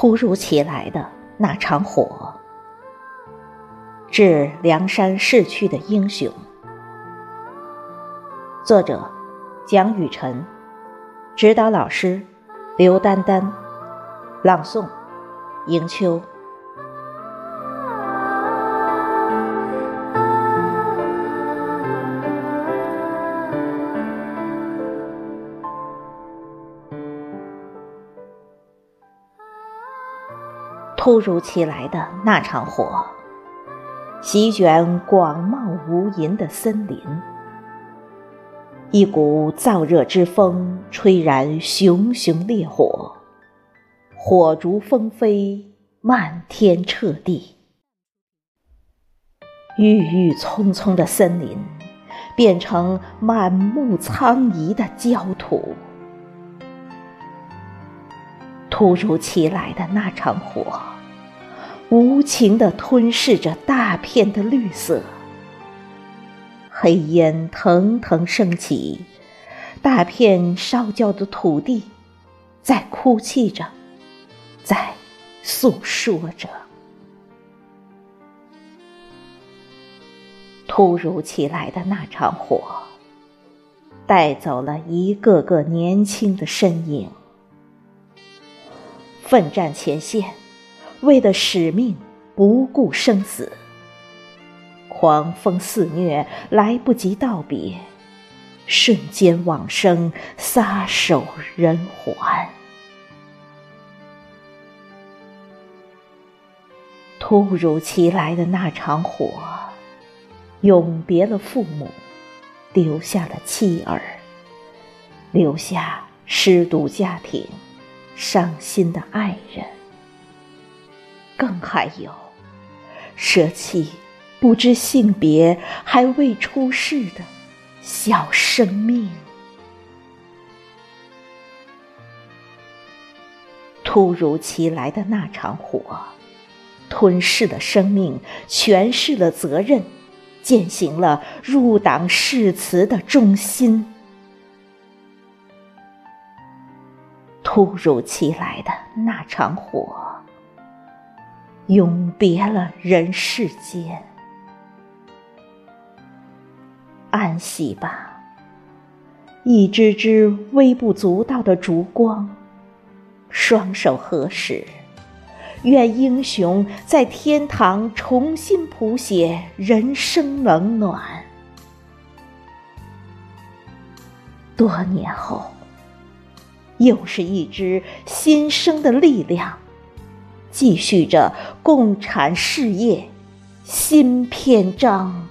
突如其来的那场火，致梁山逝去的英雄。作者：蒋雨辰，指导老师：刘丹丹，朗诵：迎秋。突如其来的那场火，席卷广袤无垠的森林。一股燥热之风吹燃熊熊烈火，火烛纷飞，漫天彻地。郁郁葱葱的森林变成满目苍夷的焦土。突如其来的那场火，无情地吞噬着大片的绿色，黑烟腾腾升起，大片烧焦的土地在哭泣着，在诉说着。突如其来的那场火，带走了一个个年轻的身影。奋战前线，为了使命不顾生死。狂风肆虐，来不及道别，瞬间往生，撒手人寰。突如其来的那场火，永别了父母，留下了妻儿，留下失独家庭。伤心的爱人，更还有舍弃不知性别还未出世的小生命。突如其来的那场火，吞噬了生命，诠释了责任，践行了入党誓词的忠心。突如其来的那场火，永别了人世间。安息吧，一支支微不足道的烛光，双手合十，愿英雄在天堂重新谱写人生冷暖。多年后。又是一支新生的力量，继续着共产事业新篇章。